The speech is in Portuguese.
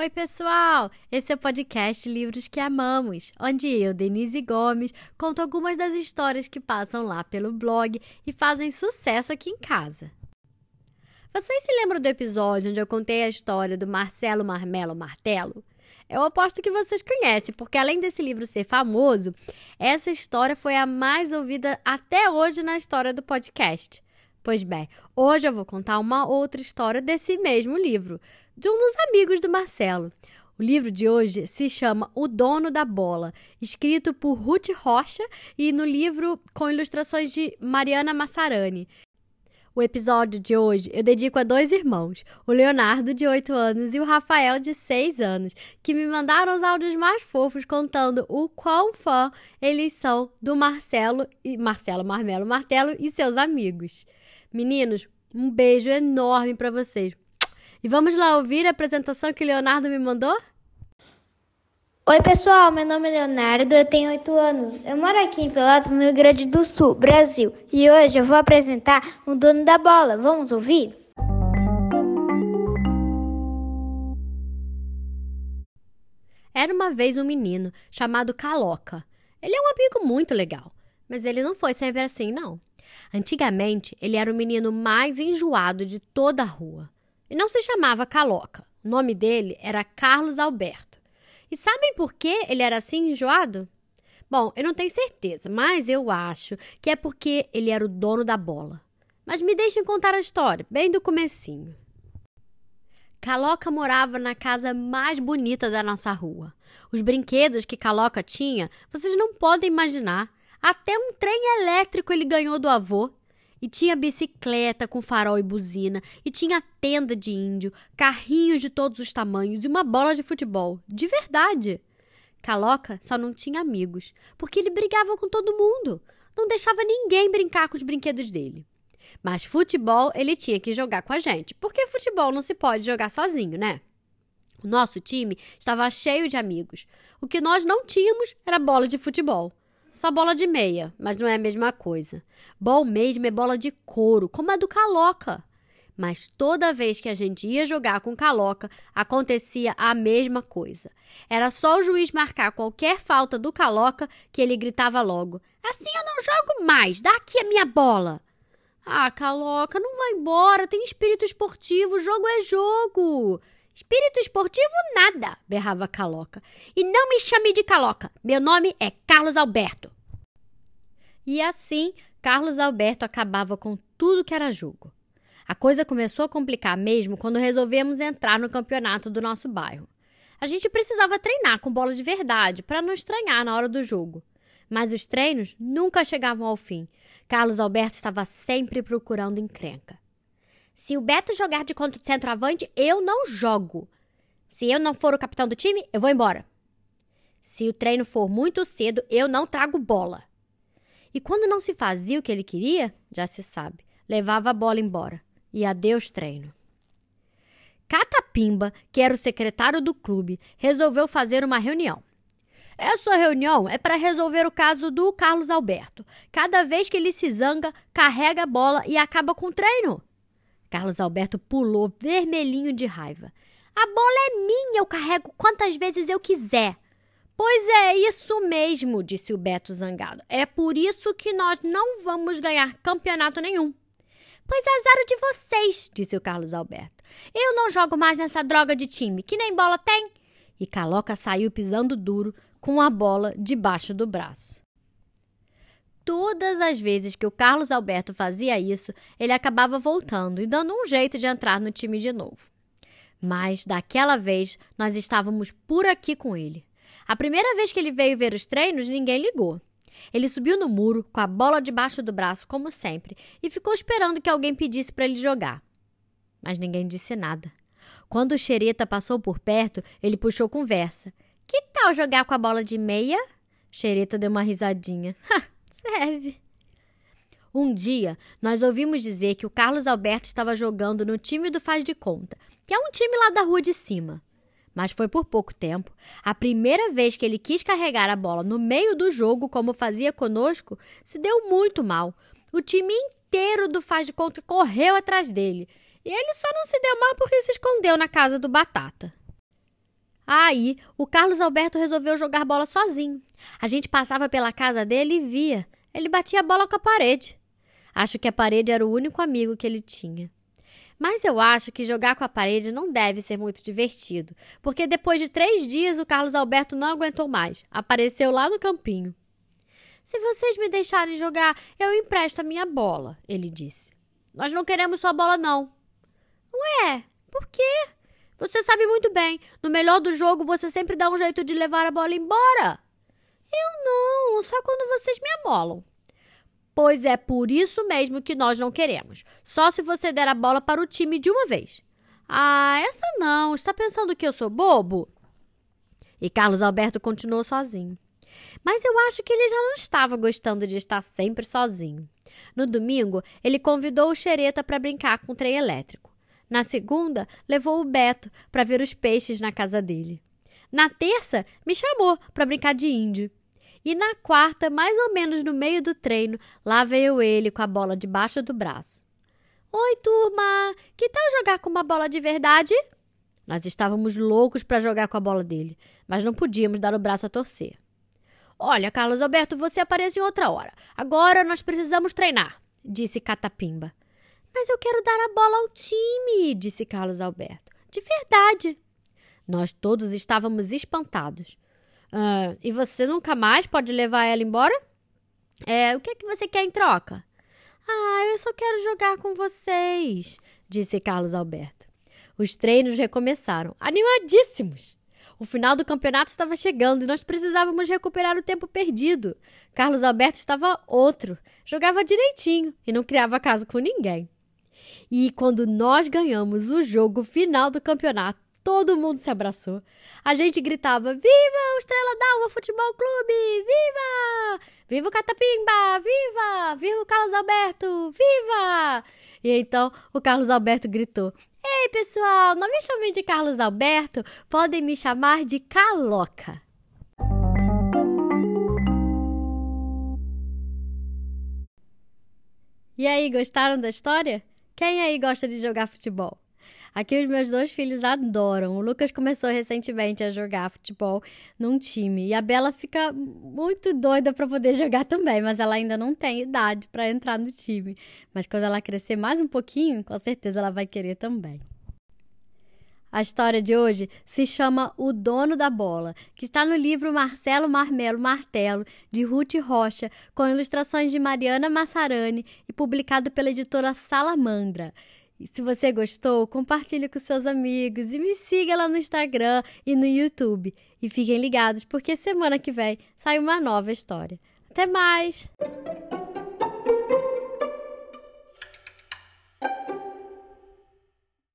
Oi, pessoal! Esse é o podcast Livros que Amamos, onde eu, Denise Gomes, conto algumas das histórias que passam lá pelo blog e fazem sucesso aqui em casa. Vocês se lembram do episódio onde eu contei a história do Marcelo Marmelo Martelo? Eu aposto que vocês conhecem, porque além desse livro ser famoso, essa história foi a mais ouvida até hoje na história do podcast. Pois bem, hoje eu vou contar uma outra história desse mesmo livro, de um dos amigos do Marcelo. O livro de hoje se chama O Dono da Bola, escrito por Ruth Rocha e no livro com ilustrações de Mariana Massarani. O episódio de hoje eu dedico a dois irmãos, o Leonardo, de 8 anos, e o Rafael, de 6 anos, que me mandaram os áudios mais fofos contando o quão fã eles são do Marcelo e Marcelo Marmelo Martelo e seus amigos. Meninos, um beijo enorme para vocês. E vamos lá ouvir a apresentação que Leonardo me mandou? Oi, pessoal. Meu nome é Leonardo, eu tenho 8 anos. Eu moro aqui em Pelotas, no Rio Grande do Sul, Brasil. E hoje eu vou apresentar o dono da bola. Vamos ouvir? Era uma vez um menino chamado Caloca. Ele é um amigo muito legal, mas ele não foi sempre assim, não. Antigamente, ele era o menino mais enjoado de toda a rua. E não se chamava Caloca. O nome dele era Carlos Alberto. E sabem por que ele era assim enjoado? Bom, eu não tenho certeza, mas eu acho que é porque ele era o dono da bola. Mas me deixem contar a história, bem do comecinho. Caloca morava na casa mais bonita da nossa rua. Os brinquedos que Caloca tinha, vocês não podem imaginar. Até um trem elétrico ele ganhou do avô. E tinha bicicleta com farol e buzina, e tinha tenda de índio, carrinhos de todos os tamanhos e uma bola de futebol. De verdade. Caloca só não tinha amigos, porque ele brigava com todo mundo. Não deixava ninguém brincar com os brinquedos dele. Mas futebol ele tinha que jogar com a gente, porque futebol não se pode jogar sozinho, né? O nosso time estava cheio de amigos. O que nós não tínhamos era bola de futebol. Só bola de meia, mas não é a mesma coisa. Bom mesmo é bola de couro, como a do Caloca. Mas toda vez que a gente ia jogar com Caloca, acontecia a mesma coisa. Era só o juiz marcar qualquer falta do Caloca que ele gritava logo: Assim eu não jogo mais, dá aqui a minha bola. Ah, Caloca, não vai embora, tem espírito esportivo, jogo é jogo. Espírito esportivo nada, berrava Caloca. E não me chame de Caloca. Meu nome é Carlos Alberto. E assim, Carlos Alberto acabava com tudo que era jogo. A coisa começou a complicar mesmo quando resolvemos entrar no campeonato do nosso bairro. A gente precisava treinar com bola de verdade para não estranhar na hora do jogo. Mas os treinos nunca chegavam ao fim. Carlos Alberto estava sempre procurando encrenca. Se o Beto jogar de contra o centroavante, eu não jogo. Se eu não for o capitão do time, eu vou embora. Se o treino for muito cedo, eu não trago bola. E quando não se fazia o que ele queria, já se sabe, levava a bola embora. E adeus treino. Catapimba, que era o secretário do clube, resolveu fazer uma reunião. Essa reunião é para resolver o caso do Carlos Alberto. Cada vez que ele se zanga, carrega a bola e acaba com o treino. Carlos Alberto pulou vermelhinho de raiva. A bola é minha, eu carrego quantas vezes eu quiser. Pois é isso mesmo, disse o Beto zangado. É por isso que nós não vamos ganhar campeonato nenhum. Pois azar de vocês, disse o Carlos Alberto. Eu não jogo mais nessa droga de time, que nem bola tem. E Caloca saiu pisando duro, com a bola debaixo do braço. Todas as vezes que o Carlos Alberto fazia isso, ele acabava voltando e dando um jeito de entrar no time de novo. Mas daquela vez nós estávamos por aqui com ele. A primeira vez que ele veio ver os treinos, ninguém ligou. Ele subiu no muro com a bola debaixo do braço, como sempre, e ficou esperando que alguém pedisse para ele jogar. Mas ninguém disse nada. Quando o xereta passou por perto, ele puxou conversa. Que tal jogar com a bola de meia? Xereta deu uma risadinha. Serve. Um dia, nós ouvimos dizer que o Carlos Alberto estava jogando no time do Faz de Conta, que é um time lá da rua de cima. Mas foi por pouco tempo. A primeira vez que ele quis carregar a bola no meio do jogo, como fazia conosco, se deu muito mal. O time inteiro do Faz de Conta correu atrás dele. E ele só não se deu mal porque se escondeu na casa do Batata. Aí, o Carlos Alberto resolveu jogar bola sozinho. A gente passava pela casa dele e via. Ele batia a bola com a parede. Acho que a parede era o único amigo que ele tinha. Mas eu acho que jogar com a parede não deve ser muito divertido, porque depois de três dias o Carlos Alberto não aguentou mais. Apareceu lá no campinho. Se vocês me deixarem jogar, eu empresto a minha bola, ele disse. Nós não queremos sua bola, não. Ué, por quê? Você sabe muito bem, no melhor do jogo você sempre dá um jeito de levar a bola embora. Eu não, só quando vocês me amolam. Pois é por isso mesmo que nós não queremos. Só se você der a bola para o time de uma vez. Ah, essa não. Está pensando que eu sou bobo? E Carlos Alberto continuou sozinho. Mas eu acho que ele já não estava gostando de estar sempre sozinho. No domingo, ele convidou o Xereta para brincar com o trem elétrico. Na segunda, levou o Beto para ver os peixes na casa dele. Na terça, me chamou para brincar de índio. E na quarta, mais ou menos no meio do treino, lá veio ele com a bola debaixo do braço. Oi, turma! Que tal jogar com uma bola de verdade? Nós estávamos loucos para jogar com a bola dele, mas não podíamos dar o braço a torcer. Olha, Carlos Alberto, você aparece em outra hora. Agora nós precisamos treinar, disse Catapimba. Mas eu quero dar a bola ao time, disse Carlos Alberto. De verdade. Nós todos estávamos espantados. Ah, e você nunca mais pode levar ela embora? É, o que é que você quer em troca? Ah, eu só quero jogar com vocês, disse Carlos Alberto. Os treinos recomeçaram, animadíssimos. O final do campeonato estava chegando e nós precisávamos recuperar o tempo perdido. Carlos Alberto estava outro, jogava direitinho e não criava caso com ninguém. E quando nós ganhamos o jogo final do campeonato, Todo mundo se abraçou. A gente gritava: Viva o Estrela d'Alva Futebol Clube! Viva! Viva o Catapimba! Viva! Viva o Carlos Alberto! Viva! E então o Carlos Alberto gritou: Ei, pessoal, não me chamem de Carlos Alberto, podem me chamar de Caloca. E aí, gostaram da história? Quem aí gosta de jogar futebol? Aqui os meus dois filhos adoram. O Lucas começou recentemente a jogar futebol num time e a Bela fica muito doida para poder jogar também, mas ela ainda não tem idade para entrar no time. Mas quando ela crescer mais um pouquinho, com certeza ela vai querer também. A história de hoje se chama O Dono da Bola, que está no livro Marcelo Marmelo Martelo, de Ruth Rocha, com ilustrações de Mariana Massarani e publicado pela editora Salamandra. E se você gostou, compartilhe com seus amigos e me siga lá no Instagram e no YouTube. E fiquem ligados porque semana que vem sai uma nova história. Até mais!